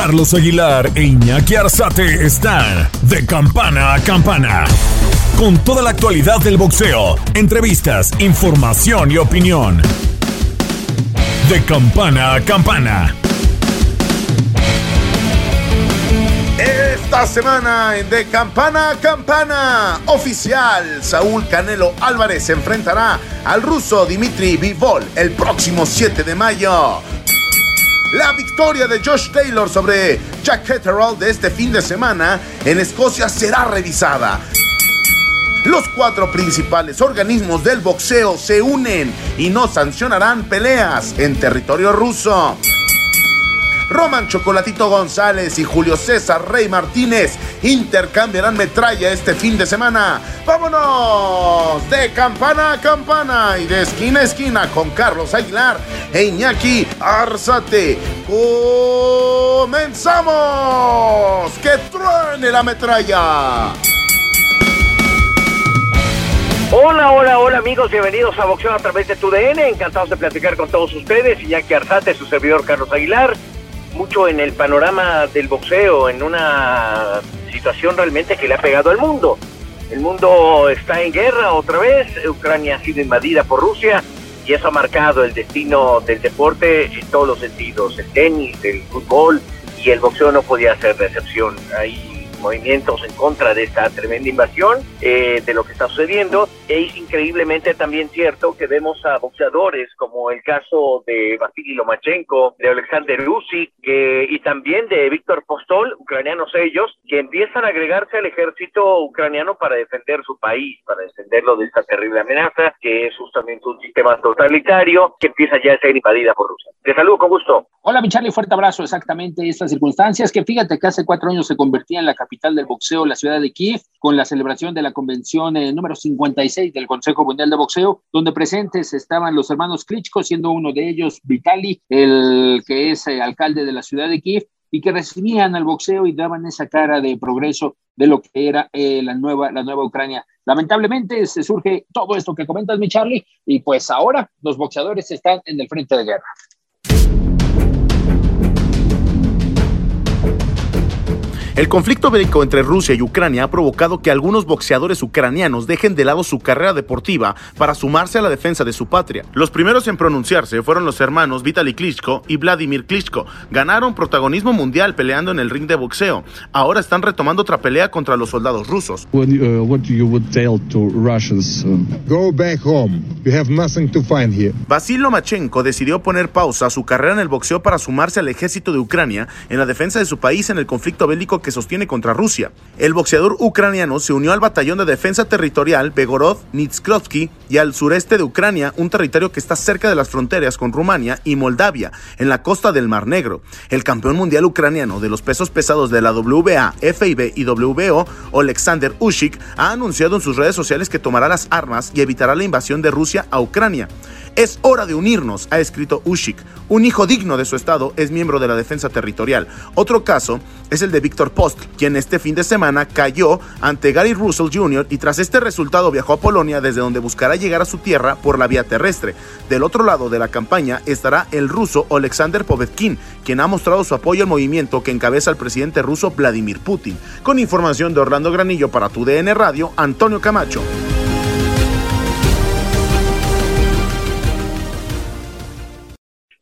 Carlos Aguilar e Iñaki Arzate están de campana a campana. Con toda la actualidad del boxeo, entrevistas, información y opinión. De campana a campana. Esta semana en De Campana a Campana, oficial, Saúl Canelo Álvarez se enfrentará al ruso Dimitri Bivol el próximo 7 de mayo. La victoria de Josh Taylor sobre Jack Catterall de este fin de semana en Escocia será revisada. Los cuatro principales organismos del boxeo se unen y no sancionarán peleas en territorio ruso. Roman Chocolatito González y Julio César Rey Martínez intercambiarán metralla este fin de semana. ¡Vámonos! De campana a campana y de esquina a esquina con Carlos Aguilar e Iñaki Arzate. ¡Comenzamos! ¡Que truene la metralla! Hola, hola, hola amigos, bienvenidos a Boxeo a través de tu DN, encantados de platicar con todos ustedes, Iñaki Arzate, su servidor Carlos Aguilar, mucho en el panorama del boxeo, en una situación realmente que le ha pegado al mundo. El mundo está en guerra otra vez, Ucrania ha sido invadida por Rusia y eso ha marcado el destino del deporte en todos los sentidos, el tenis, el fútbol y el boxeo no podía ser de excepción. Hay movimientos en contra de esta tremenda invasión, eh, de lo que está sucediendo. Es increíblemente también cierto que vemos a boxeadores como el caso de Vasily Lomachenko, de Alexander Usyk que, y también de Víctor Postol, ucranianos ellos, que empiezan a agregarse al ejército ucraniano para defender su país, para defenderlo de esta terrible amenaza, que es justamente un sistema totalitario que empieza ya a ser invadida por Rusia. Te saludo con gusto. Hola, mi Charlie, fuerte abrazo. Exactamente estas circunstancias que fíjate que hace cuatro años se convertía en la capital del boxeo, la ciudad de Kiev, con la celebración de la convención eh, número 56 del Consejo Mundial de Boxeo, donde presentes estaban los hermanos Klitschko, siendo uno de ellos Vitali, el que es eh, alcalde de la ciudad de Kiev, y que recibían al boxeo y daban esa cara de progreso de lo que era eh, la, nueva, la nueva Ucrania. Lamentablemente se surge todo esto que comentas, mi Charlie, y pues ahora los boxeadores están en el frente de guerra. El conflicto bélico entre Rusia y Ucrania ha provocado que algunos boxeadores ucranianos dejen de lado su carrera deportiva para sumarse a la defensa de su patria. Los primeros en pronunciarse fueron los hermanos Vitaly Klitschko y Vladimir Klitschko. Ganaron protagonismo mundial peleando en el ring de boxeo. Ahora están retomando otra pelea contra los soldados rusos. Uh, here. Vasil Lomachenko decidió poner pausa a su carrera en el boxeo para sumarse al ejército de Ucrania en la defensa de su país en el conflicto bélico que sostiene contra Rusia. El boxeador ucraniano se unió al batallón de defensa territorial Begorod Nitsklovsky y al sureste de Ucrania, un territorio que está cerca de las fronteras con Rumania y Moldavia, en la costa del Mar Negro. El campeón mundial ucraniano de los pesos pesados de la WBA, FIB y WBO, Alexander Usyk, ha anunciado en sus redes sociales que tomará las armas y evitará la invasión de Rusia a Ucrania. Es hora de unirnos, ha escrito Usyk. Un hijo digno de su estado es miembro de la defensa territorial. Otro caso es el de Víctor Post, quien este fin de semana cayó ante Gary Russell Jr. y tras este resultado viajó a Polonia desde donde buscará llegar a su tierra por la vía terrestre. Del otro lado de la campaña estará el ruso Alexander Povetkin, quien ha mostrado su apoyo al movimiento que encabeza el presidente ruso Vladimir Putin. Con información de Orlando Granillo para tu DN Radio, Antonio Camacho.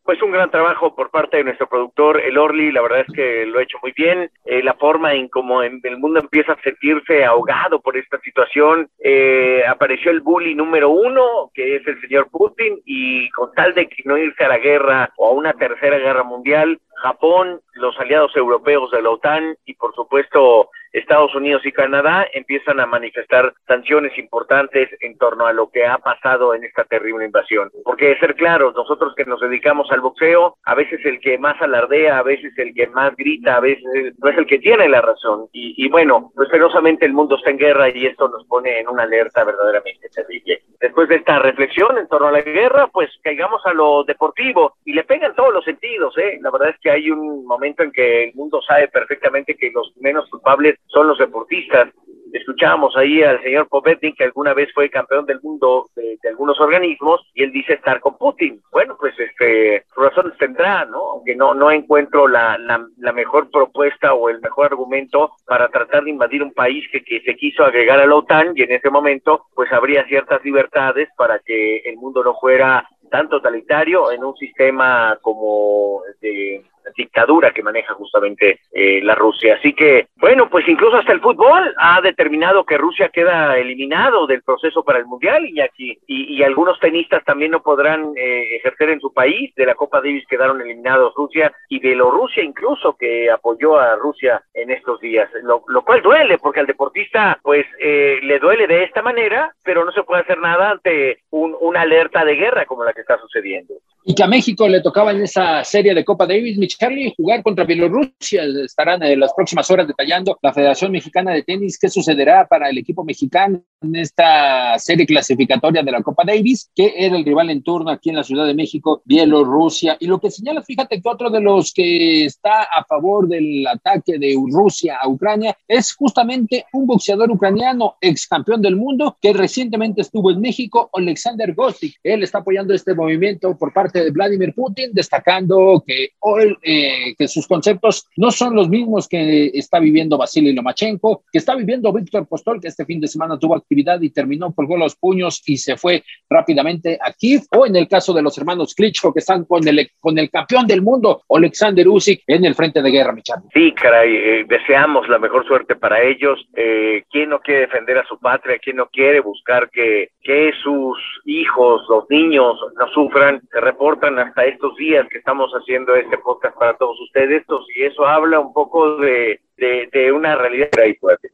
Pues un gran trabajo por parte de nuestro productor, el Orly, la verdad es que lo ha hecho muy bien. Eh, la forma en cómo el mundo empieza a sentirse ahogado por esta situación, eh, apareció el bully número uno, que es el señor Putin, y con tal de que no irse a la guerra o a una tercera guerra mundial, Japón, los aliados europeos de la OTAN y por supuesto Estados Unidos y Canadá empiezan a manifestar sanciones importantes en torno a lo que ha pasado en esta terrible invasión. Porque de ser claros, nosotros que nos dedicamos al boxeo, a veces el que más alardea, a veces el que más grita, a veces no es el que tiene la razón. Y, y bueno, pues penosamente el mundo está en guerra y esto nos pone en una alerta verdaderamente terrible. Después de esta reflexión en torno a la guerra, pues caigamos a lo deportivo y le pegan todos los sentidos, ¿eh? La verdad es que hay un momento en que el mundo sabe perfectamente que los menos culpables son los deportistas escuchábamos ahí al señor Povetnik, que alguna vez fue campeón del mundo de, algunos organismos, y él dice estar con Putin. Bueno, pues este, razones tendrá, ¿no? Aunque no, no encuentro la, la, mejor propuesta o el mejor argumento para tratar de invadir un país que, que se quiso agregar a la OTAN, y en ese momento, pues habría ciertas libertades para que el mundo no fuera tan totalitario en un sistema como de dictadura que maneja justamente eh, la Rusia. Así que, bueno, pues incluso hasta el fútbol ha determinado que Rusia queda eliminado del proceso para el Mundial y aquí y, algunos tenistas también no podrán eh, ejercer en su país. De la Copa Davis quedaron eliminados Rusia y Bielorrusia incluso que apoyó a Rusia en estos días, lo, cual duele porque al deportista pues eh, le duele de esta manera, pero no se puede hacer nada ante un, una alerta de guerra como la que está sucediendo. Y que a México le tocaba en esa serie de Copa Davis, Charlie, jugar contra Bielorrusia. Estarán en las próximas horas detallando la Federación Mexicana de Tenis qué sucederá para el equipo mexicano en esta serie clasificatoria de la Copa Davis, que era el rival en turno aquí en la Ciudad de México, Bielorrusia. Y lo que señala, fíjate que otro de los que está a favor del ataque de Rusia a Ucrania es justamente un boxeador ucraniano, ex campeón del mundo, que recientemente estuvo en México, Alexander Gostik. Él está apoyando este movimiento por parte de Vladimir Putin, destacando que eh, que sus conceptos no son los mismos que está viviendo Vasily Lomachenko, que está viviendo Víctor Postol, que este fin de semana tuvo actividad y terminó, colgó los puños y se fue rápidamente a Kiev, o en el caso de los hermanos Klitschko, que están con el, con el campeón del mundo, Alexander Usyk, en el frente de guerra, Michal. Sí, caray, eh, deseamos la mejor suerte para ellos. Eh, ¿Quién no quiere defender a su patria? ¿Quién no quiere buscar que, que sus hijos, los niños, no sufran? Se hasta estos días que estamos haciendo este podcast para todos ustedes, y eso habla un poco de, una realidad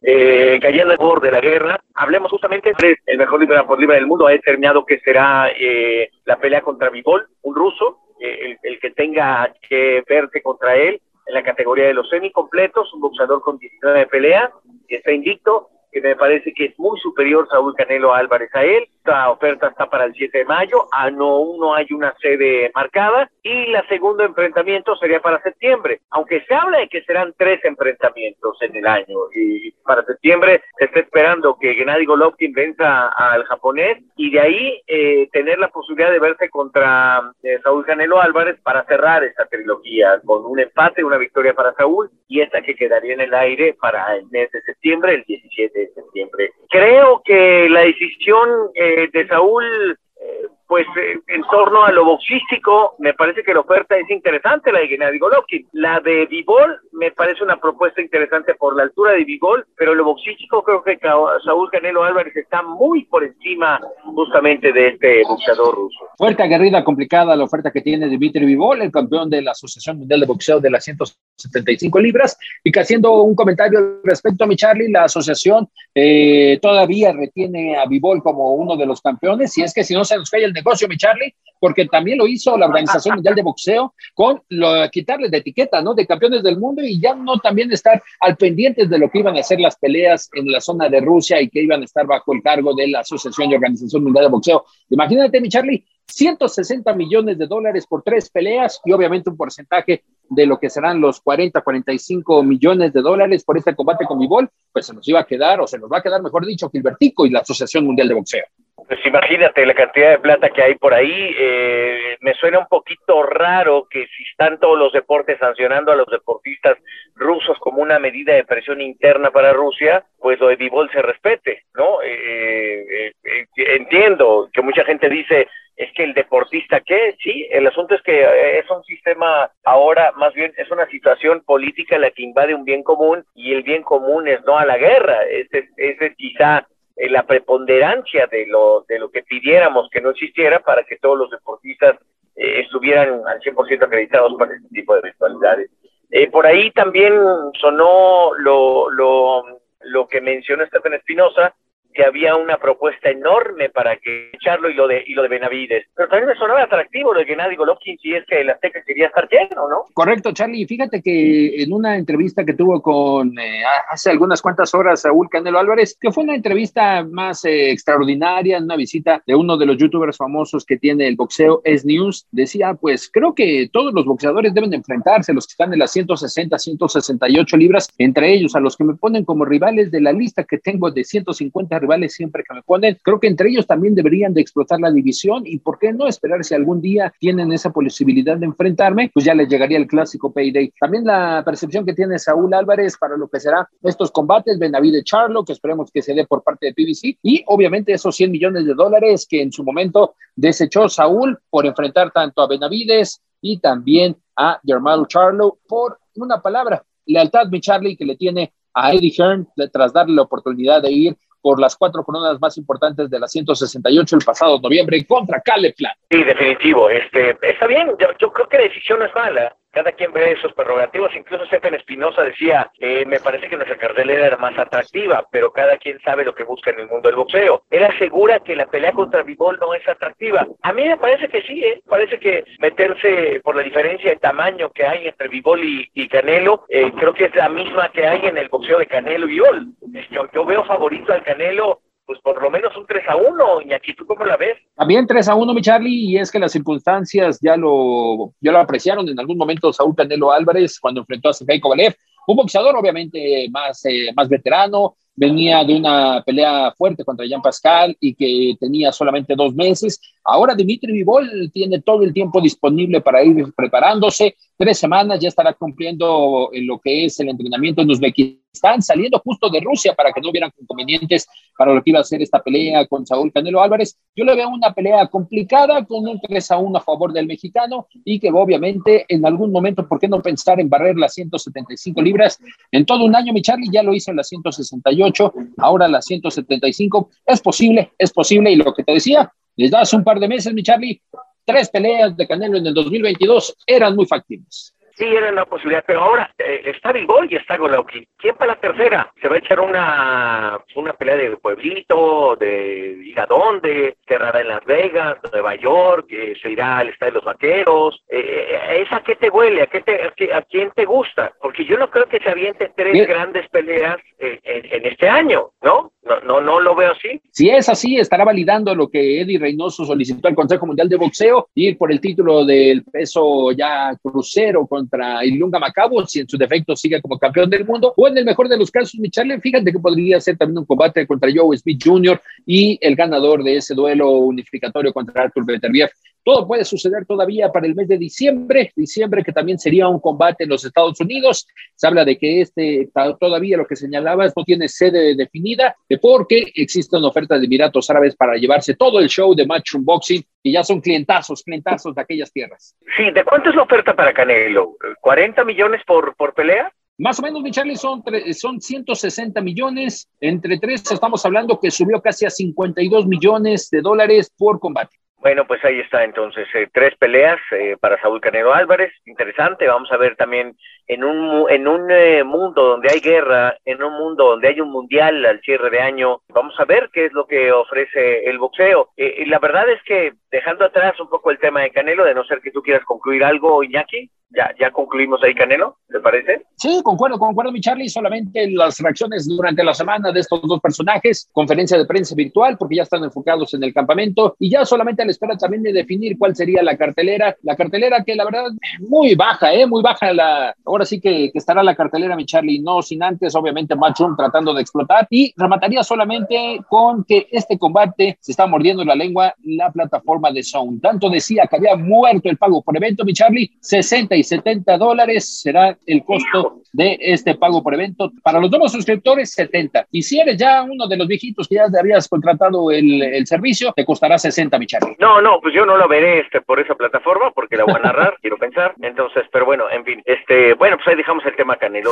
eh, cayendo por de la guerra, hablemos justamente de el mejor libra por libra del mundo, ha determinado que será eh, la pelea contra Vivol, un ruso, eh, el, que tenga que verse contra él en la categoría de los semicompletos, un boxeador con 19 peleas, que está invicto, que me parece que es muy superior Saúl Canelo Álvarez a él. Esta oferta está para el 7 de mayo, a no, no hay una sede marcada y la segundo enfrentamiento sería para septiembre, aunque se habla de que serán tres enfrentamientos en el año y para septiembre se está esperando que Gennady Golovkin venza al japonés y de ahí eh, tener la posibilidad de verse contra eh, Saúl Canelo Álvarez para cerrar esta trilogía con un empate, una victoria para Saúl y esta que quedaría en el aire para el mes de septiembre, el 17 de septiembre. Creo que la decisión eh, de Saúl eh, pues eh, en torno a lo boxístico, me parece que la oferta es interesante, la de Gennady Golovkin. La de Vivol me parece una propuesta interesante por la altura de Vivol, pero lo boxístico creo que Saúl Canelo Álvarez está muy por encima justamente de este boxeador ruso. Fuerte, aguerrida, complicada la oferta que tiene Dimitri Vivol, el campeón de la Asociación Mundial de Boxeo de las 175 libras, y que haciendo un comentario respecto a mi Charlie, la asociación eh, todavía retiene a Vivol como uno de los campeones, y es que si no se nos cae el negocio, mi Charlie, porque también lo hizo la Organización Mundial de Boxeo con lo, quitarles de etiqueta, ¿no? De campeones del mundo y ya no también estar al pendiente de lo que iban a hacer las peleas en la zona de Rusia y que iban a estar bajo el cargo de la Asociación y Organización Mundial de Boxeo. Imagínate, mi Charlie, 160 millones de dólares por tres peleas y obviamente un porcentaje de lo que serán los 40, 45 millones de dólares por este combate con Bivol, pues se nos iba a quedar, o se nos va a quedar, mejor dicho, Gilbertico y la Asociación Mundial de Boxeo. Pues imagínate la cantidad de plata que hay por ahí. Eh, me suena un poquito raro que si están todos los deportes sancionando a los deportistas rusos como una medida de presión interna para Rusia, pues lo de se respete, ¿no? Eh, eh, entiendo que mucha gente dice, es que el deportista, ¿qué? Sí, el asunto es que es un sistema ahora, más bien es una situación política la que invade un bien común y el bien común es no a la guerra. Ese, ese quizá eh, la preponderancia de lo, de lo que pidiéramos que no existiera para que todos los deportistas eh, estuvieran al 100% acreditados para este tipo de virtualidades. Eh, por ahí también sonó lo, lo, lo que mencionó Stephen Espinosa, que había una propuesta enorme para que echarlo y lo de y lo de Benavides. Pero también me sonaba atractivo de Gennady Golovkin si es que el Azteca quería estar lleno, ¿no? Correcto, Charlie. Fíjate que en una entrevista que tuvo con eh, hace algunas cuantas horas Saúl Canelo Álvarez, que fue una entrevista más eh, extraordinaria, una visita de uno de los youtubers famosos que tiene el boxeo, es News, decía, pues creo que todos los boxeadores deben enfrentarse, los que están en las 160, 168 libras, entre ellos a los que me ponen como rivales de la lista que tengo de 150 rivales siempre que me ponen. Creo que entre ellos también deberían de explotar la división y por qué no esperar si algún día tienen esa posibilidad de enfrentarme, pues ya les llegaría el clásico payday. También la percepción que tiene Saúl Álvarez para lo que será estos combates, Benavides Charlo, que esperemos que se dé por parte de PBC y obviamente esos 100 millones de dólares que en su momento desechó Saúl por enfrentar tanto a Benavides y también a Germán Charlo por una palabra, lealtad, mi Charlie, que le tiene a Eddie Hearn tras darle la oportunidad de ir por las cuatro coronas más importantes de la 168 el pasado noviembre contra Caleb Plant. Sí, definitivo. Este, está bien, yo, yo creo que la decisión es mala cada quien ve sus prerrogativas. Incluso Stephen Espinosa decía, eh, me parece que nuestra cartelera era más atractiva, pero cada quien sabe lo que busca en el mundo del boxeo. Él asegura que la pelea contra Vivol no es atractiva. A mí me parece que sí, ¿eh? parece que meterse por la diferencia de tamaño que hay entre Vivol y, Canelo, eh, creo que es la misma que hay en el boxeo de Canelo y Vivol. Yo, yo veo favorito al Canelo pues por lo menos un 3 a 1. Y aquí tú cómo la ves. También 3 a 1, mi Charlie, y es que las circunstancias ya lo, ya lo apreciaron en algún momento Saúl Canelo Álvarez cuando enfrentó a Sergey Kovalev. Un boxeador obviamente más, eh, más veterano, venía de una pelea fuerte contra Jean Pascal y que tenía solamente dos meses. Ahora Dimitri Vivol tiene todo el tiempo disponible para ir preparándose. Tres semanas ya estará cumpliendo en lo que es el entrenamiento en Uzbekistán, saliendo justo de Rusia para que no hubieran inconvenientes para lo que iba a ser esta pelea con Saúl Canelo Álvarez. Yo le veo una pelea complicada con un 3 a 1 a favor del mexicano y que obviamente en algún momento, ¿por qué no pensar en barrer las 175 libras? En todo un año, mi Charlie ya lo hizo en las 168, ahora las 175. Es posible, es posible y lo que te decía, les das un par de meses, mi Charlie, tres peleas de Canelo en el 2022 eran muy factibles. Sí, era una posibilidad, pero ahora eh, está Bigol y está Golovkin. ¿Quién para la tercera? ¿Se va a echar una, una pelea de pueblito, de ir a dónde? Cerrada en Las Vegas, Nueva York, eh, se irá al Estadio de los Vaqueros. Eh, ¿Esa qué te huele? ¿A, qué te, a, quién te gusta? Porque yo no creo que se aviente tres grandes peleas en, en, este año, ¿no? No, no, no lo veo así. Si es así, estará validando lo que Eddie Reynoso solicitó al Consejo Mundial de Boxeo, ir por el título del peso ya crucero contra Ilunga Macabo, si en su defecto sigue como campeón del mundo, o en el mejor de los casos, Michelle, fíjate que podría ser también un combate contra Joe Smith Jr. y el ganador de ese duelo unificatorio contra Arthur Beterbiev. Todo puede suceder todavía para el mes de diciembre, diciembre que también sería un combate en los Estados Unidos. Se habla de que este todavía lo que señalabas no tiene sede definida, porque existe una oferta de Emiratos Árabes para llevarse todo el show de Matchroom Boxing y ya son clientazos, clientazos de aquellas tierras. Sí, ¿de cuánto es la oferta para Canelo? ¿40 millones por, por pelea? Más o menos, mi Charlie, son, son 160 millones. Entre tres estamos hablando que subió casi a 52 millones de dólares por combate. Bueno, pues ahí está entonces, eh, tres peleas eh, para Saúl Canelo Álvarez, interesante, vamos a ver también en un, en un eh, mundo donde hay guerra, en un mundo donde hay un mundial al cierre de año, vamos a ver qué es lo que ofrece el boxeo. y la verdad es que dejando atrás un poco el tema de Canelo, de no ser que tú quieras concluir algo, Iñaki, ya, ya concluimos ahí, Canelo, ¿te parece? Sí, concuerdo, concuerdo, mi Charlie. Solamente las reacciones durante la semana de estos dos personajes, conferencia de prensa virtual, porque ya están enfocados en el campamento y ya solamente a la espera también de definir cuál sería la cartelera. La cartelera que la verdad, muy baja, ¿eh? Muy baja la. Ahora sí que, que estará la cartelera, mi Charlie, no sin antes, obviamente, Matchroom tratando de explotar y remataría solamente con que este combate se está mordiendo la lengua la plataforma de Sound. Tanto decía que había muerto el pago por evento, mi Charlie, 60 y 70 dólares será el costo de este pago por evento. Para los nuevos suscriptores, 70. Y si eres ya uno de los viejitos que ya habías contratado el, el servicio, te costará 60, mi Charlie. No, no, pues yo no lo veré este, por esa plataforma porque la voy a narrar, quiero pensar. Entonces, pero bueno, en fin, este, bueno, pues ahí dejamos el tema Canelo.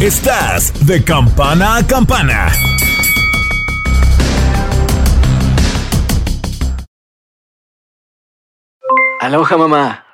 Estás de campana a campana. Aloha mamá.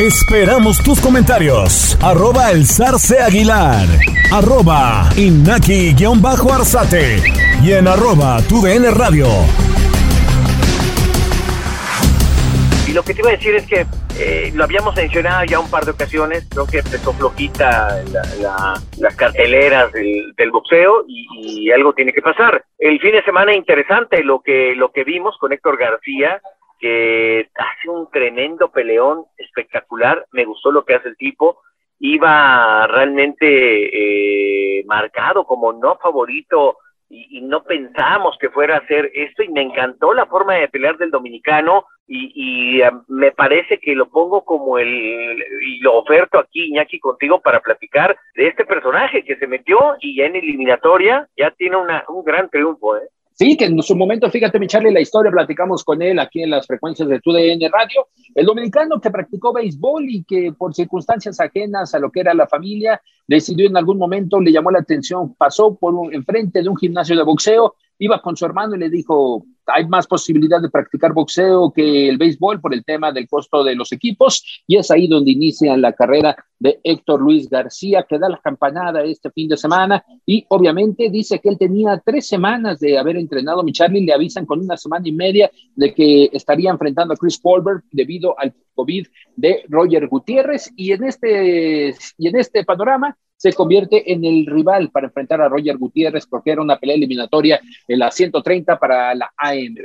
Esperamos tus comentarios. Arroba el zarce aguilar. Arroba inaki-arzate. Y en arroba tu radio. Y lo que te iba a decir es que eh, lo habíamos mencionado ya un par de ocasiones, creo que empezó flojita las carteleras del, boxeo y, y, algo tiene que pasar. El fin de semana interesante lo que, lo que vimos con Héctor García, que hace un tremendo peleón espectacular, me gustó lo que hace el tipo, iba realmente eh, marcado como no favorito y, no pensamos que fuera a hacer esto. Y me encantó la forma de pelear del dominicano. Y, y um, me parece que lo pongo como el y lo oferto aquí Iñaki contigo para platicar de este personaje que se metió y ya en eliminatoria ya tiene una, un gran triunfo, ¿eh? Sí, que en su momento, fíjate, mi Charlie, la historia, platicamos con él aquí en las frecuencias de TUDN Radio, el dominicano que practicó béisbol y que por circunstancias ajenas a lo que era la familia, decidió en algún momento, le llamó la atención, pasó por un, enfrente de un gimnasio de boxeo, iba con su hermano y le dijo, hay más posibilidad de practicar boxeo que el béisbol por el tema del costo de los equipos y es ahí donde inicia la carrera de Héctor Luis García que da la campanada este fin de semana y obviamente dice que él tenía tres semanas de haber entrenado. Mi Charlie, le avisan con una semana y media de que estaría enfrentando a Chris Colbert debido al COVID de Roger Gutiérrez y en este, y en este panorama se convierte en el rival para enfrentar a Roger Gutiérrez porque era una pelea eliminatoria en la 130 para la AMB.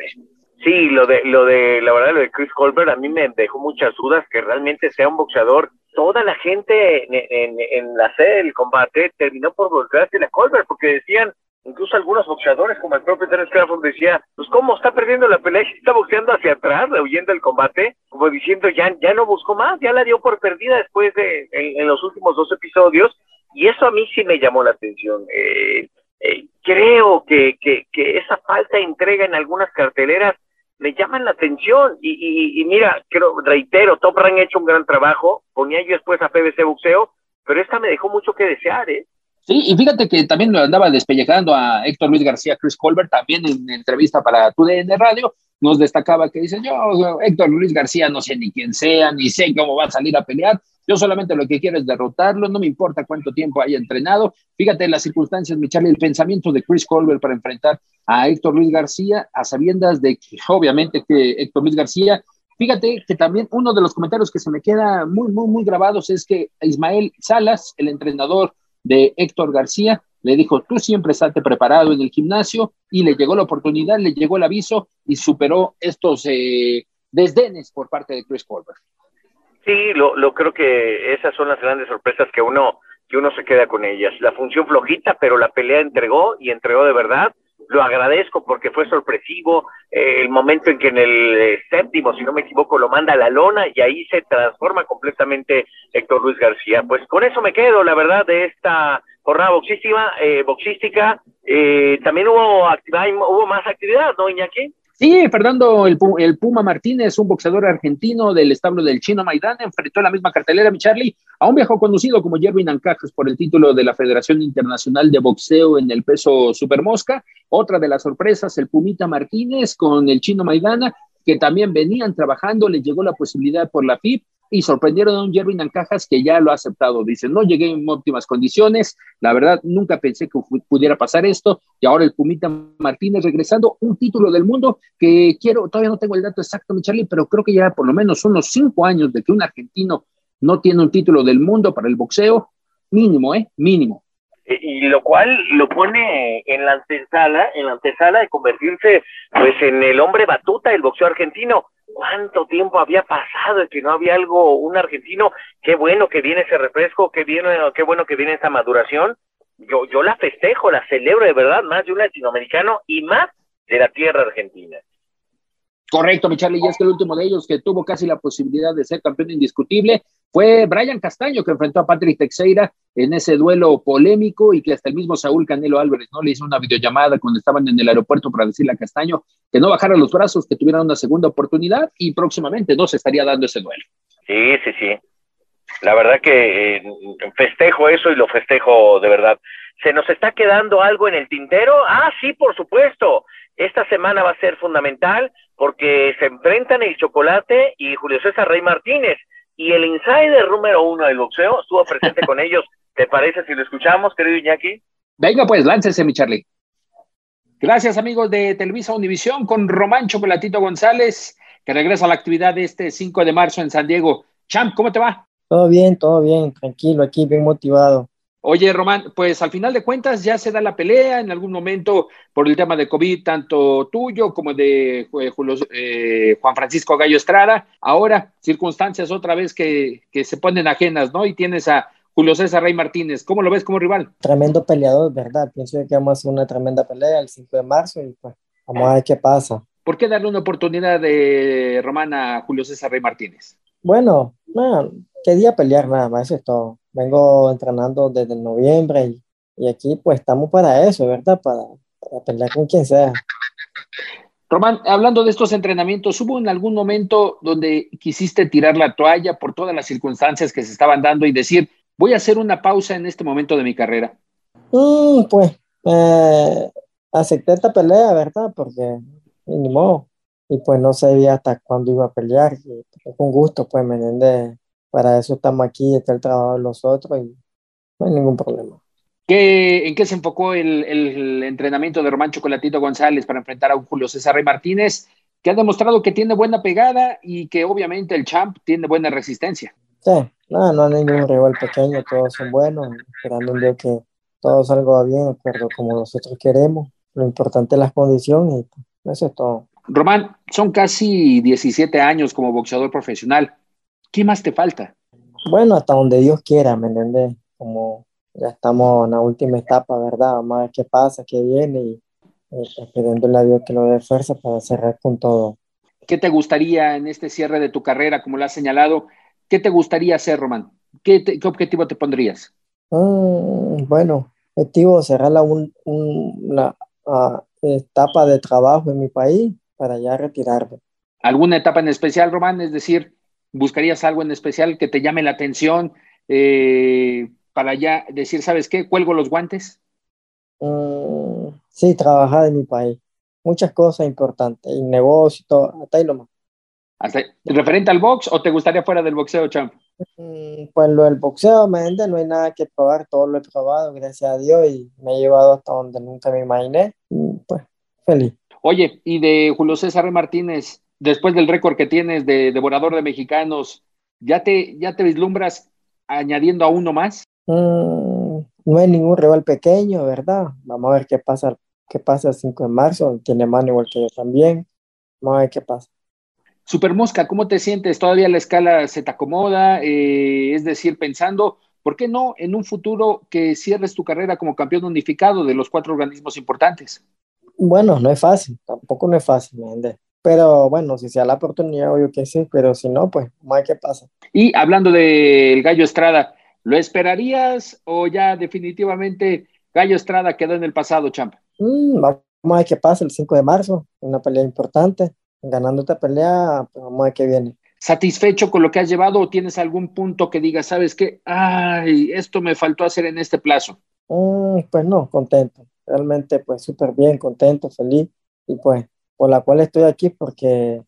Sí, lo de, lo de, la verdad, lo de Chris Colbert a mí me dejó muchas dudas que realmente sea un boxeador. Toda la gente en, en, la sede del combate terminó por voltearse a Colbert porque decían, incluso algunos boxeadores como el propio Terence Crawford decía, pues cómo está perdiendo la pelea, está boxeando hacia atrás, huyendo del combate, como diciendo ya, ya no buscó más, ya la dio por perdida después de, en los últimos dos episodios, y eso a mí sí me llamó la atención. Eh, eh, creo que, que, esa falta de entrega en algunas carteleras me llaman la atención. Y, y, y mira, creo, reitero, Top Rank ha hecho un gran trabajo, ponía yo después a PBC Boxeo, pero esta me dejó mucho que desear, ¿eh? Sí, y fíjate que también lo andaba despellejando a Héctor Luis García, Chris Colbert, también en entrevista para TUDN Radio, nos destacaba que dice, yo, Héctor Luis García, no sé ni quién sea, ni sé cómo va a salir a pelear, yo solamente lo que quiero es derrotarlo, no me importa cuánto tiempo haya entrenado. Fíjate las circunstancias, mi Charlie, el pensamiento de Chris Colbert para enfrentar a Héctor Luis García, a sabiendas de que obviamente que Héctor Luis García, fíjate que también uno de los comentarios que se me queda muy, muy, muy grabados es que Ismael Salas, el entrenador de Héctor García, le dijo, tú siempre estate preparado en el gimnasio y le llegó la oportunidad, le llegó el aviso y superó estos eh, desdenes por parte de Chris Colbert. Sí, lo, lo creo que esas son las grandes sorpresas que uno que uno se queda con ellas. La función flojita, pero la pelea entregó y entregó de verdad. Lo agradezco porque fue sorpresivo eh, el momento en que en el eh, séptimo, si no me equivoco, lo manda a la lona y ahí se transforma completamente Héctor Luis García. Pues con eso me quedo, la verdad, de esta jornada boxística. Eh, boxística. Eh, también hubo, hubo más actividad, ¿no, Iñaki? Sí, Fernando, el, Puma Martínez, un boxeador argentino del establo del Chino Maidana, enfrentó la misma cartelera, mi Charlie, a un viejo conocido como Jervin Ancajas por el título de la Federación Internacional de Boxeo en el peso supermosca. Otra de las sorpresas, el Pumita Martínez con el Chino Maidana, que también venían trabajando, le llegó la posibilidad por la FIP y sorprendieron a un Jervin Ancajas que ya lo ha aceptado. Dice, no llegué en óptimas condiciones, la verdad nunca pensé que pudiera pasar esto y ahora el Pumita Martínez regresando un título del mundo que quiero, todavía no tengo el dato exacto, mi Charlie, pero creo que ya por lo menos unos cinco años de que un argentino no tiene un título del mundo para el boxeo, mínimo, ¿eh? Mínimo. Y lo cual lo pone en la antesala, en la antesala de convertirse pues en el hombre batuta del boxeo argentino cuánto tiempo había pasado de que no había algo, un argentino, qué bueno que viene ese refresco, qué, bien, qué bueno que viene esta maduración. Yo, yo la festejo, la celebro de verdad, más de un latinoamericano y más de la tierra argentina. Correcto, mi Charlie, y es que el último de ellos que tuvo casi la posibilidad de ser campeón indiscutible fue Brian Castaño, que enfrentó a Patrick Teixeira en ese duelo polémico y que hasta el mismo Saúl Canelo Álvarez no le hizo una videollamada cuando estaban en el aeropuerto para decirle a Castaño que no bajara los brazos, que tuviera una segunda oportunidad y próximamente no se estaría dando ese duelo. Sí, sí, sí. La verdad que eh, festejo eso y lo festejo de verdad. ¿Se nos está quedando algo en el tintero? Ah, sí, por supuesto. Esta semana va a ser fundamental porque se enfrentan el Chocolate y Julio César Rey Martínez. Y el insider número uno del boxeo estuvo presente con ellos. ¿Te parece si lo escuchamos, querido Iñaki? Venga, pues, láncese, mi Charlie. Gracias, amigos de Televisa Univisión, con Román Chocolatito González, que regresa a la actividad de este 5 de marzo en San Diego. Champ, ¿cómo te va? Todo bien, todo bien, tranquilo, aquí bien motivado. Oye, Román, pues al final de cuentas ya se da la pelea en algún momento por el tema de COVID, tanto tuyo como de eh, eh, Juan Francisco Gallo Estrada. Ahora, circunstancias otra vez que, se ponen ajenas, ¿no? Y tienes a Julio César Rey Martínez. ¿Cómo lo ves como rival? Tremendo peleador, ¿verdad? Pienso que vamos a hacer una tremenda pelea el 5 de marzo y pues vamos a ver qué pasa. ¿Por qué darle una oportunidad de Román a Julio César Rey Martínez? Bueno, no, quería pelear nada más, eso es todo vengo entrenando desde noviembre y, aquí pues estamos para eso, ¿verdad? Para, pelear con quien sea. Román, hablando de estos entrenamientos, ¿hubo en algún momento donde quisiste tirar la toalla por todas las circunstancias que se estaban dando y decir, voy a hacer una pausa en este momento de mi carrera? Mm, pues eh, acepté esta pelea, ¿verdad? Porque ni modo. Y pues no sabía hasta cuándo iba a pelear. Y, con gusto, pues me entiendes para eso estamos aquí, está el trabajo de los otros y no hay ningún problema. ¿Qué, ¿En qué se enfocó el, el, entrenamiento de Román Chocolatito González para enfrentar a un Julio César Rey Martínez, que ha demostrado que tiene buena pegada y que obviamente el champ tiene buena resistencia? Sí, no, no hay ningún rival pequeño, todos son buenos, esperando un día que todo salga bien, acuerdo como nosotros queremos. Lo importante es las condiciones y eso es todo. Román, son casi 17 años como boxeador profesional. ¿Qué más te falta? Bueno, hasta donde Dios quiera, ¿me entiendes? Como ya estamos en la última etapa, ¿verdad? Vamos a ver qué pasa, qué viene y eh, pidiéndole a Dios que lo dé fuerza para cerrar con todo. ¿Qué te gustaría en este cierre de tu carrera, como lo has señalado? ¿Qué te gustaría hacer, Román? ¿Qué, qué objetivo te pondrías? Mm, bueno, objetivo cerrar la, una ah, etapa de trabajo en mi país para ya retirarme. ¿Alguna etapa en especial, Román? Es decir, ¿Buscarías algo en especial que te llame la atención eh, para ya decir, ¿sabes qué? ¿Cuelgo los guantes? Mm, sí, trabajar en mi país. Muchas cosas importantes, el negocio, todo, hasta ahí lo más. ¿Referente al box o te gustaría fuera del boxeo, champ? Mm, pues lo del boxeo, me no hay nada que probar, todo lo he probado, gracias a Dios, y me he llevado hasta donde nunca me imaginé. Pues feliz. Oye, y de Julio César Martínez, después del récord que tienes de devorador de mexicanos, ¿ya te, ya te vislumbras añadiendo a uno más? Mm, no hay ningún rival pequeño, ¿verdad? Vamos a ver qué pasa, qué pasa el 5 de marzo. Tiene mano igual que yo también. Vamos a ver qué pasa. Super Mosca, ¿cómo te sientes? ¿Todavía la escala se te acomoda? Eh, es decir, pensando, ¿por qué no en un futuro que cierres tu carrera como campeón unificado de los cuatro organismos importantes? Bueno, no es fácil, tampoco no es fácil, ¿me pero bueno, si se da la oportunidad, obvio que sí, pero si no, pues más que pasa. Y hablando del Gallo Estrada, ¿lo esperarías o ya definitivamente Gallo Estrada quedó en el pasado, Champa? Mm, vamos vamos a ver qué pasa el 5 de marzo, una pelea importante. Ganando esta pelea, pues vamos a ver qué viene. ¿Satisfecho con lo que has llevado o tienes algún punto que digas, sabes qué? Ay, esto me faltó hacer en este plazo. Mm, pues no, contento. Realmente, pues súper bien, contento, feliz. Y pues, por la cual estoy aquí porque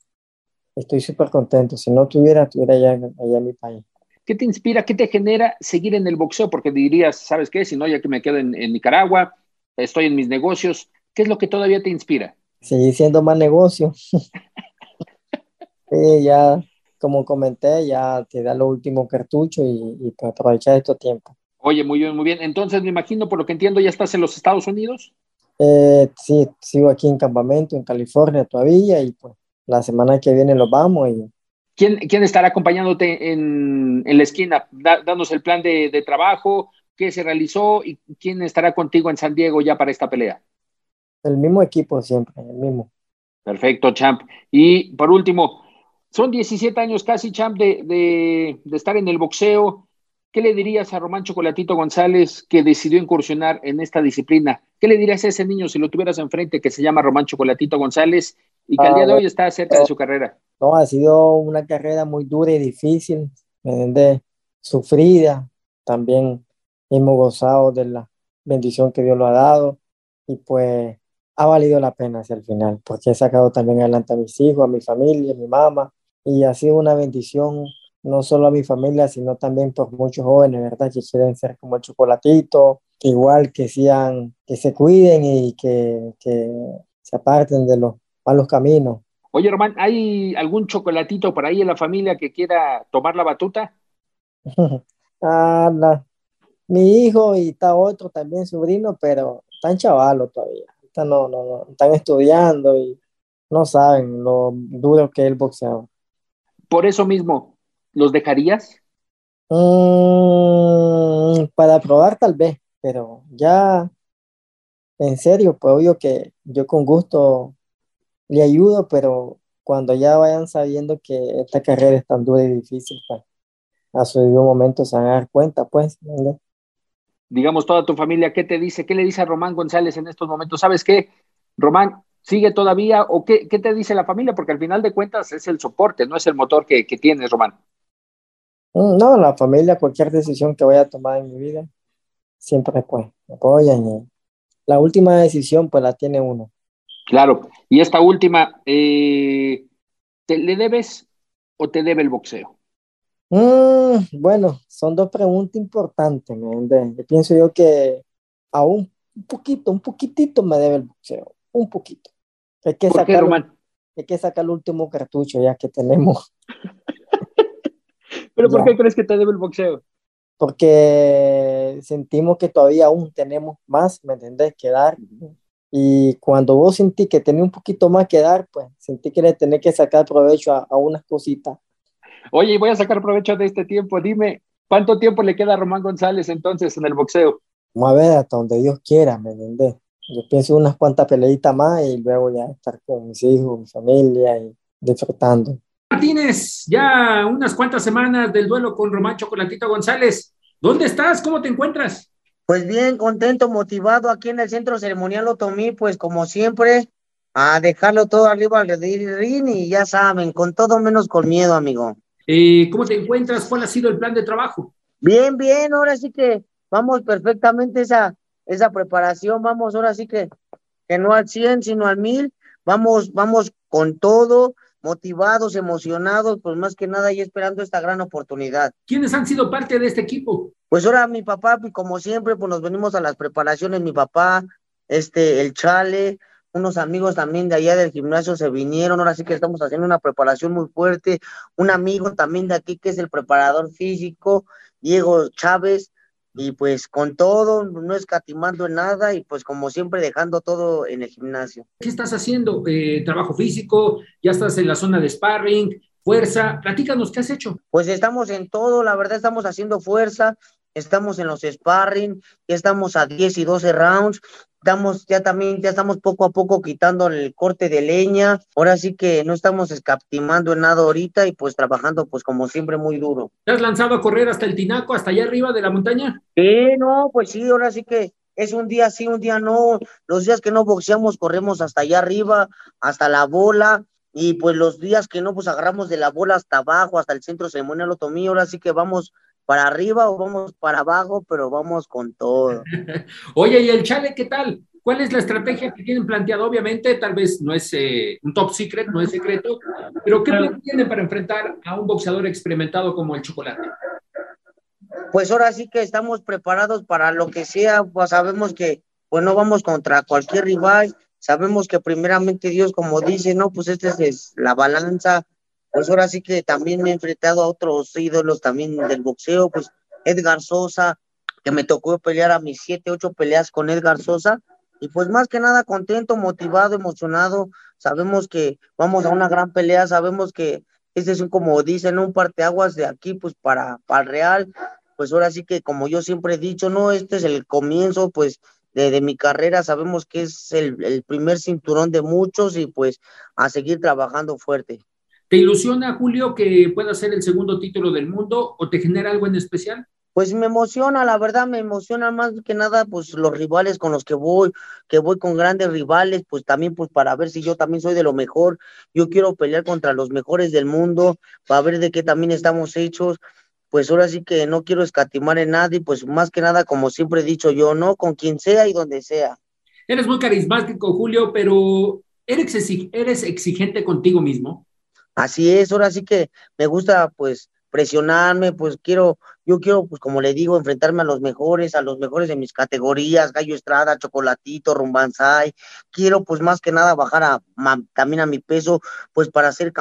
estoy súper contento. Si no tuviera, estuviera allá, allá en mi país. ¿Qué te inspira, qué te genera seguir en el boxeo? Porque dirías, ¿sabes qué? Si no, ya que me quedo en, en Nicaragua, estoy en mis negocios, ¿qué es lo que todavía te inspira? Seguir siendo más negocio. sí, ya, como comenté, ya te da lo último cartucho y, y aprovechar estos tiempos. Oye, muy bien, muy bien. Entonces, me imagino, por lo que entiendo, ya estás en los Estados Unidos. Eh, sí, sigo aquí en campamento en California todavía y pues la semana que viene los vamos y ¿Quién, quién estará acompañándote en, en la esquina? Da, danos el plan de, de, trabajo, qué se realizó y quién estará contigo en San Diego ya para esta pelea. El mismo equipo siempre, el mismo. Perfecto, Champ. Y por último, son 17 años casi, Champ, de, de, de estar en el boxeo. ¿Qué le dirías a Román Chocolatito González que decidió incursionar en esta disciplina? ¿Qué le dirías a ese niño si lo tuvieras enfrente que se llama Román Chocolatito González y que ah, al día de hoy está cerca de su carrera? No, ha sido una carrera muy dura y difícil, de sufrida. También hemos gozado de la bendición que Dios lo ha dado y pues ha valido la pena hacia el final, porque he sacado también adelante a mis hijos, a mi familia, a mi mamá y ha sido una bendición no solo a mi familia, sino también por muchos jóvenes, ¿verdad? Que quieren ser como el chocolatito, igual que sean, que se cuiden y que, que se aparten de los malos caminos. Oye, Román, ¿hay algún chocolatito por ahí en la familia que quiera tomar la batuta? ah, la, mi hijo y está otro también sobrino, pero están chavalos todavía. Están, no, no, no, están estudiando y no saben lo duro que es el boxeo. Por eso mismo, ¿los dejarías? Mm, para probar tal vez, pero ya en serio, pues obvio que yo con gusto le ayudo, pero cuando ya vayan sabiendo que esta carrera es tan dura y difícil, pues, a su debido momento se van a dar cuenta, pues. ¿verdad? Digamos, toda tu familia, ¿qué te dice? ¿Qué le dice a Román González en estos momentos? ¿Sabes qué? Román, ¿sigue todavía? ¿O qué, qué te dice la familia? Porque al final de cuentas es el soporte, no es el motor que, que tienes, Román. No, la familia, cualquier decisión que vaya a tomar en mi vida, siempre pues me apoyan. Y la última decisión pues la tiene uno. Claro, y esta última, eh, ¿te, ¿le debes o te debe el boxeo? Mm, bueno, son dos preguntas importantes. ¿me yo pienso yo que aún un poquito, un poquitito me debe el boxeo, un poquito. Hay que, ¿Por sacar, qué, Román? hay que sacar el último cartucho ya que tenemos. ¿Pero por qué crees que te debe el boxeo? Porque sentimos que todavía aún tenemos más, ¿me entendés? Que dar. Y cuando vos sentí que tenía un poquito más que dar, pues sentí que le tenés que sacar provecho a, a unas cositas. Oye, voy a sacar provecho de este tiempo. Dime, ¿cuánto tiempo le queda a Román González entonces en el boxeo? Vamos a ver hasta donde Dios quiera, ¿me entendés? Yo pienso unas cuantas peleitas más y luego ya estar con mis hijos, mi familia y disfrutando. Martínez, ya unas cuantas semanas del duelo con Román Chocolatito González. ¿Dónde estás? ¿Cómo te encuentras? Pues bien, contento, motivado aquí en el centro ceremonial Otomí, pues como siempre, a dejarlo todo arriba del ring y ya saben, con todo menos con miedo, amigo. Eh, ¿Cómo te encuentras? ¿Cuál ha sido el plan de trabajo? Bien, bien, ahora sí que vamos perfectamente esa, esa preparación, vamos ahora sí que, que no al 100, sino al 1000, vamos, vamos con todo, motivados, emocionados, pues más que nada y esperando esta gran oportunidad. ¿Quiénes han sido parte de este equipo? Pues ahora mi papá, como siempre, pues nos venimos a las preparaciones, mi papá, este, el Chale, unos amigos también de allá del gimnasio se vinieron, ahora sí que estamos haciendo una preparación muy fuerte, un amigo también de aquí que es el preparador físico, Diego Chávez, y pues con todo, no escatimando en nada y pues como siempre dejando todo en el gimnasio. ¿Qué estás haciendo? Eh, ¿Trabajo físico? ¿Ya estás en la zona de sparring? ¿Fuerza? Platícanos, ¿qué has hecho? Pues estamos en todo, la verdad estamos haciendo fuerza, estamos en los sparring, ya estamos a 10 y 12 rounds, estamos ya también, ya estamos poco a poco quitando el corte de leña, ahora sí que no estamos escatimando en nada ahorita y pues trabajando pues como siempre muy duro. ¿Te has lanzado a correr hasta el Tinaco, hasta allá arriba de la montaña? Sí, no, pues sí, ahora sí que es un día sí, un día no. Los días que no boxeamos, corremos hasta allá arriba, hasta la bola, y pues los días que no, pues agarramos de la bola hasta abajo, hasta el centro ceremonial otomí, ahora sí que vamos para arriba o vamos para abajo, pero vamos con todo. Oye, ¿y el chale qué tal? ¿Cuál es la estrategia que tienen planteado? Obviamente, tal vez no es eh, un top secret, no es secreto, pero ¿qué plan tienen para enfrentar a un boxeador experimentado como el Chocolate? Pues ahora sí que estamos preparados para lo que sea, pues sabemos que pues no vamos contra cualquier rival, sabemos que primeramente Dios, como dice, no, pues esta es la balanza, pues ahora sí que también me he enfrentado a otros ídolos también del boxeo, pues Edgar Sosa, que me tocó pelear a mis siete, ocho peleas con Edgar Sosa, y pues más que nada contento, motivado, emocionado, sabemos que vamos a una gran pelea, sabemos que este es un, como dicen, un parteaguas de aquí, pues para, para el Real, pues ahora sí que como yo siempre he dicho, no, este es el comienzo, pues de, de mi carrera, sabemos que es el, el primer cinturón de muchos y pues a seguir trabajando fuerte. ¿Te ilusiona, Julio, que pueda ser el segundo título del mundo o te genera algo en especial? Pues me emociona, la verdad me emociona más que nada, pues los rivales con los que voy, que voy con grandes rivales, pues también pues para ver si yo también soy de lo mejor, yo quiero pelear contra los mejores del mundo, para ver de qué también estamos hechos, pues ahora sí que no quiero escatimar en nadie, pues más que nada, como siempre he dicho yo, ¿no? Con quien sea y donde sea. Eres muy carismático, Julio, pero ¿eres, eres exigente contigo mismo? Así es, ahora sí que me gusta pues presionarme, pues quiero, yo quiero, pues como le digo, enfrentarme a los mejores, a los mejores de mis categorías, Gallo Estrada, Chocolatito, Rumbanzai, quiero pues más que nada bajar a, también a mi peso, pues para ser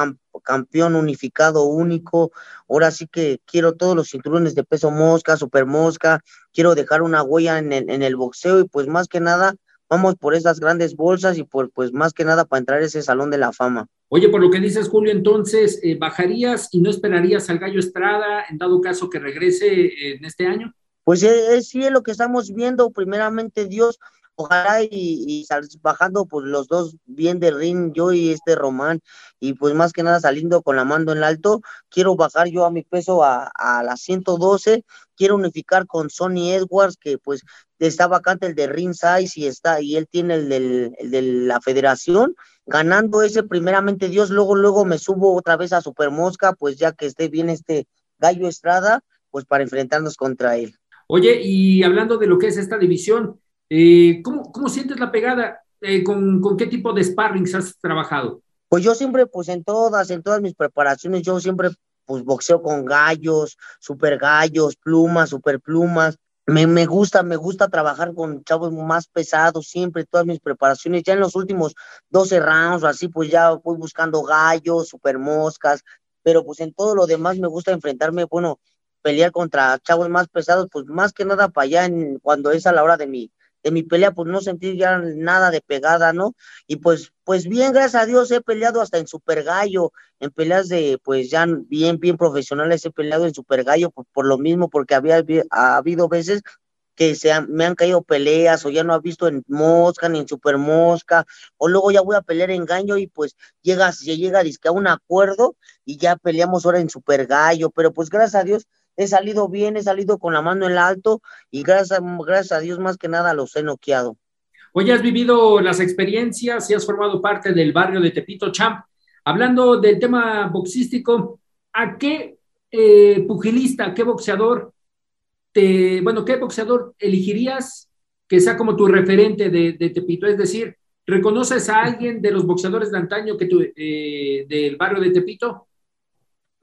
campeón unificado, único, ahora sí que quiero todos los cinturones de peso mosca, super mosca, quiero dejar una huella en el, en el boxeo y pues más que nada, vamos por esas grandes bolsas y pues más que nada para entrar a ese salón de la fama. Oye, por lo que dices, Julio, entonces, eh, ¿bajarías y no esperarías al Gallo Estrada en dado caso que regrese eh, en este año? Pues es, sí es lo que estamos viendo, primeramente Dios, ojalá y, y bajando pues los dos bien de ring, yo y este Román, y pues más que nada saliendo con la mando en alto, quiero bajar yo a mi peso a, a las 112, quiero unificar con Sonny Edwards, que pues está vacante el de ring size y está, y él tiene el, del, el de la federación, ganando ese primeramente Dios, luego, luego me subo otra vez a Super Mosca, pues ya que esté bien este Gallo Estrada, pues para enfrentarnos contra él. Oye, y hablando de lo que es esta división, eh, ¿cómo, ¿cómo, sientes la pegada? Eh, ¿con, ¿con, qué tipo de sparrings has trabajado? Pues yo siempre, pues en todas, en todas mis preparaciones, yo siempre, pues boxeo con gallos, super gallos, plumas, super plumas. Me, me gusta, me gusta trabajar con chavos más pesados, siempre, todas mis preparaciones. Ya en los últimos 12 rounds, así, pues ya voy buscando gallos, super moscas, pero pues en todo lo demás me gusta enfrentarme, bueno, pelear contra chavos más pesados, pues más que nada para allá en, cuando es a la hora de mi, de mi pelea, pues no sentí ya nada de pegada, ¿no? Y pues, pues bien, gracias a Dios he peleado hasta en Super Gallo, en peleas de, pues ya bien, bien profesionales he peleado en Super Gallo por, por lo mismo, porque había ha habido veces que se han, me han caído peleas o ya no ha visto en Mosca ni en Super Mosca, o luego ya voy a pelear en Gallo y pues llega, se llega a un acuerdo y ya peleamos ahora en Super Gallo, pero pues gracias a Dios he salido bien, he salido con la mano en alto y gracias, a Dios más que nada los he noqueado. Hoy has vivido las experiencias y has formado parte del barrio de Tepito Champ. Hablando del tema boxístico, ¿a qué eh, pugilista, qué boxeador, te, bueno, qué boxeador elegirías que sea como tu referente de, de Tepito? Es decir, ¿reconoces a alguien de los boxeadores de antaño que tu, eh, del barrio de Tepito?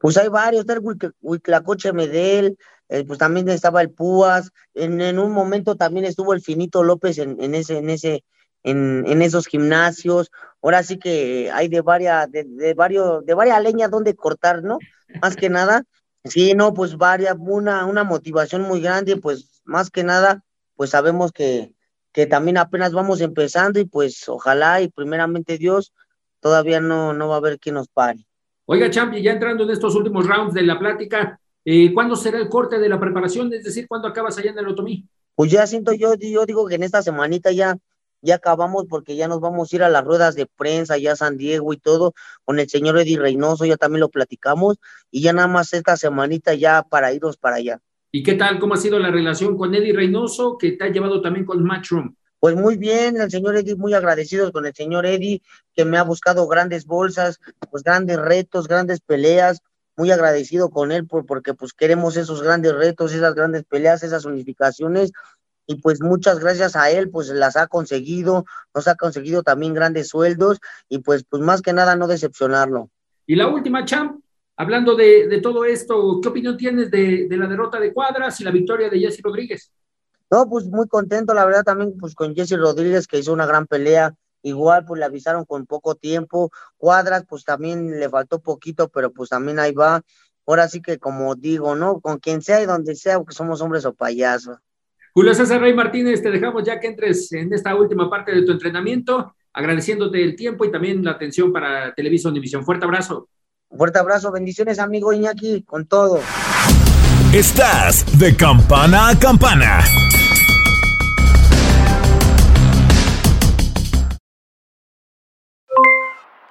Pues hay varios, está el Medel, eh, pues también estaba el Púas, en, en, un momento también estuvo el Finito López en, en ese, en ese, en, en, esos gimnasios, ahora sí que hay de varias, de, de varios, de varias leñas donde cortar, ¿no? Más que nada, sí, no, pues varias, una, una motivación muy grande, pues más que nada, pues sabemos que, que también apenas vamos empezando y pues ojalá y primeramente Dios, todavía no, no va a haber quien nos pare. Oiga, Champi, ya entrando en estos últimos rounds de la plática, eh, ¿cuándo será el corte de la preparación? Es decir, ¿cuándo acabas allá en el Otomí? Pues ya siento yo, yo digo que en esta semanita ya, ya acabamos porque ya nos vamos a ir a las ruedas de prensa, ya San Diego y todo, con el señor Eddie Reynoso, ya también lo platicamos, y ya nada más esta semanita ya para irnos para allá. ¿Y qué tal? ¿Cómo ha sido la relación con Eddie Reynoso, que te ha llevado también con Matchroom? Pues muy bien, el señor Eddie, muy agradecido con el señor Eddie, que me ha buscado grandes bolsas, pues grandes retos, grandes peleas, muy agradecido con él por, porque pues queremos esos grandes retos, esas grandes peleas, esas unificaciones, y pues muchas gracias a él, pues las ha conseguido, nos ha conseguido también grandes sueldos, y pues, pues más que nada no decepcionarlo. Y la última, Champ, hablando de, de todo esto, ¿qué opinión tienes de, de la derrota de Cuadras y la victoria de Jesse Rodríguez? No, pues muy contento, la verdad, también pues con Jesse Rodríguez, que hizo una gran pelea. Igual, pues le avisaron con poco tiempo. Cuadras, pues también le faltó poquito, pero pues también ahí va. Ahora sí que, como digo, ¿no? Con quien sea y donde sea, porque somos hombres o payasos. Julio César Rey Martínez, te dejamos ya que entres en esta última parte de tu entrenamiento, agradeciéndote el tiempo y también la atención para Televisión División. Fuerte abrazo. Fuerte abrazo, bendiciones, amigo Iñaki, con todo. Estás de campana a campana.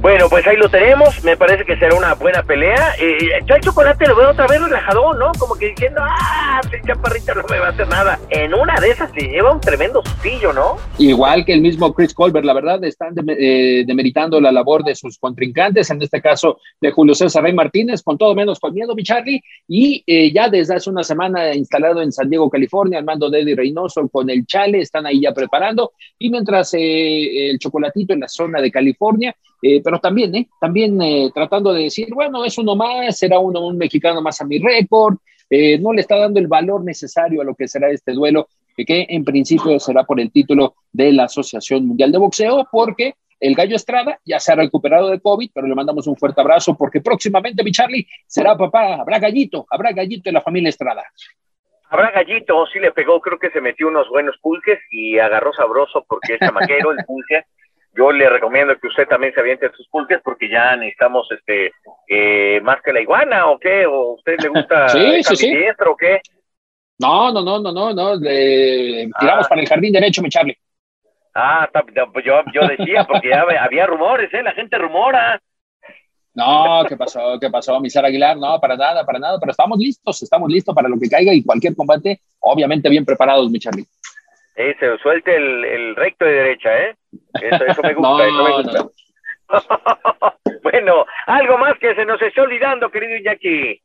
Bueno, pues ahí lo tenemos. Me parece que será una buena pelea. Eh, yo chocolate lo veo otra vez relajado, ¿no? Como que diciendo, ah, el chaparrito no me va a hacer nada. En una de esas se lleva un tremendo sustillo, ¿no? Igual que el mismo Chris Colbert, la verdad, están eh, demeritando la labor de sus contrincantes, en este caso de Julio César Rey Martínez, con todo menos con miedo, mi Charlie, y eh, ya desde hace una semana instalado en San Diego, California, al mando de Eddie Reynoso con el Chale, están ahí ya preparando, y mientras eh, el chocolatito en la zona de California, eh, pero también, ¿eh? También eh, tratando de decir, bueno, es uno más, será uno un mexicano más a mi récord, eh, no le está dando el valor necesario a lo que será este duelo, que, en principio será por el título de la Asociación Mundial de Boxeo, porque el Gallo Estrada ya se ha recuperado de COVID, pero le mandamos un fuerte abrazo porque próximamente, mi Charlie, será papá, habrá gallito, habrá gallito en la familia Estrada. Habrá gallito, sí le pegó, creo que se metió unos buenos pulques y agarró sabroso porque es chamaquero el pulque. Yo le recomiendo que usted también se aviente sus pulques porque ya necesitamos este eh, más que la iguana o qué, o a usted le gusta Sí, el sí, sí. o qué. No, no, no, no, no, no, le- tiramos Ah. para el jardín derecho, mi Charlie. Ah, yo, yo decía, porque ya había- rumores, ¿eh? La gente rumora. No, ¿qué pasó? ¿Qué pasó, mi Sara Aguilar? No, para nada, para nada, pero estamos listos, estamos listos para lo que caiga y cualquier combate, obviamente bien preparados, mi Charlie. Eh, se suelte el, el recto de derecha, ¿eh? Eso, eso me gusta, No, eso me no, gusta. bueno, algo más que se nos esté olvidando, querido Iñaki.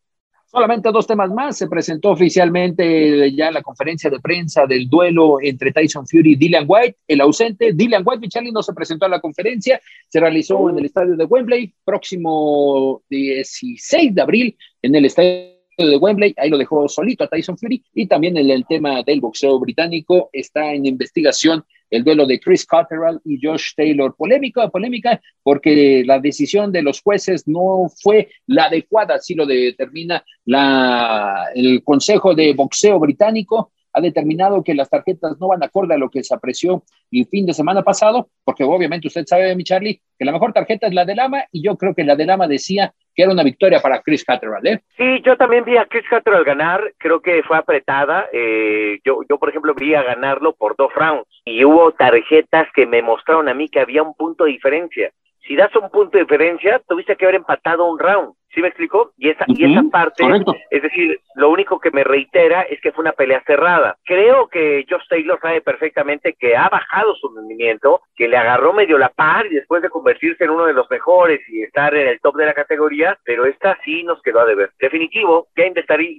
Solamente dos temas más. Se presentó oficialmente ya la conferencia de prensa del duelo entre Tyson Fury y Dylan White. El ausente, Dylan White, Michali, no se presentó a la conferencia. Se realizó en el estadio de Wembley, próximo 16 de abril, en el estadio de Wembley, ahí lo dejó solito a Tyson Fury, y también en el tema del boxeo británico está en investigación el duelo de Chris Cotterell y Josh Taylor. Polémica, polémica, porque la decisión de los jueces no fue la adecuada, así lo determina la, el Consejo de Boxeo Británico ha determinado que las tarjetas no van acorde a lo que se apreció el fin de semana pasado, porque obviamente usted sabe, mi Charlie, que la mejor tarjeta es la de Lama, y yo creo que la de Lama decía que era una victoria para Chris Catterall, ¿eh? Sí, yo también vi a Chris Catterall ganar, creo que fue apretada, eh, yo, yo por ejemplo vi a ganarlo por dos rounds, y hubo tarjetas que me mostraron a mí que había un punto de diferencia. Si das un punto de diferencia, tuviste que haber empatado un round. ¿Sí me explicó? Y esa, y esa parte, es decir, lo único que me reitera es que fue una pelea cerrada. Creo que Josh Taylor sabe perfectamente que ha bajado su rendimiento, que le agarró medio la par y después de convertirse en uno de los mejores y estar en el top de la categoría, pero esta sí nos quedó a deber. Definitivo, ya,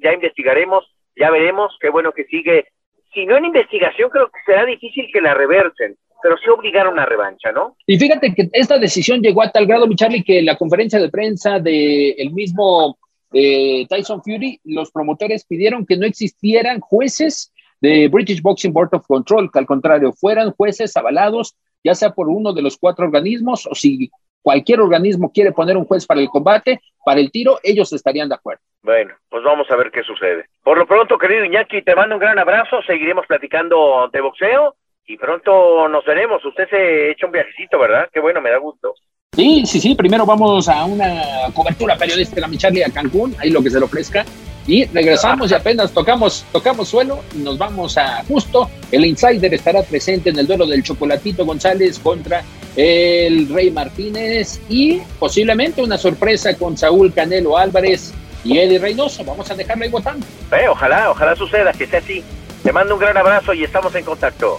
ya investigaremos, ya veremos, qué bueno que sigue. Si no en investigación, creo que será difícil que la reversen pero sí obligaron una revancha, ¿no? Y fíjate que esta decisión llegó a tal grado, mi Charlie, que la conferencia de prensa del el mismo eh, Tyson Fury, los promotores pidieron que no existieran jueces de British Boxing Board of Control, que al contrario fueran jueces avalados, ya sea por uno de los cuatro organismos o si cualquier organismo quiere poner un juez para el combate, para el tiro, ellos estarían de acuerdo. Bueno, pues vamos a ver qué sucede. Por lo pronto, querido Iñaki, te mando un gran abrazo, seguiremos platicando de boxeo y pronto nos veremos. Usted se echa un viajecito, ¿verdad? Qué bueno, me da gusto. Sí, sí, sí. Primero vamos a una cobertura periodística, mi Charlie, a Cancún, ahí lo que se le ofrezca. Y regresamos y apenas tocamos, tocamos suelo y nos vamos a justo. El Insider estará presente en el duelo del Chocolatito González contra el Rey Martínez y posiblemente una sorpresa con Saúl Canelo Álvarez y Eddie Reynoso. Vamos a dejarlo ahí votando. Eh, ojalá, ojalá suceda, que sea así. Te mando un gran abrazo y estamos en contacto.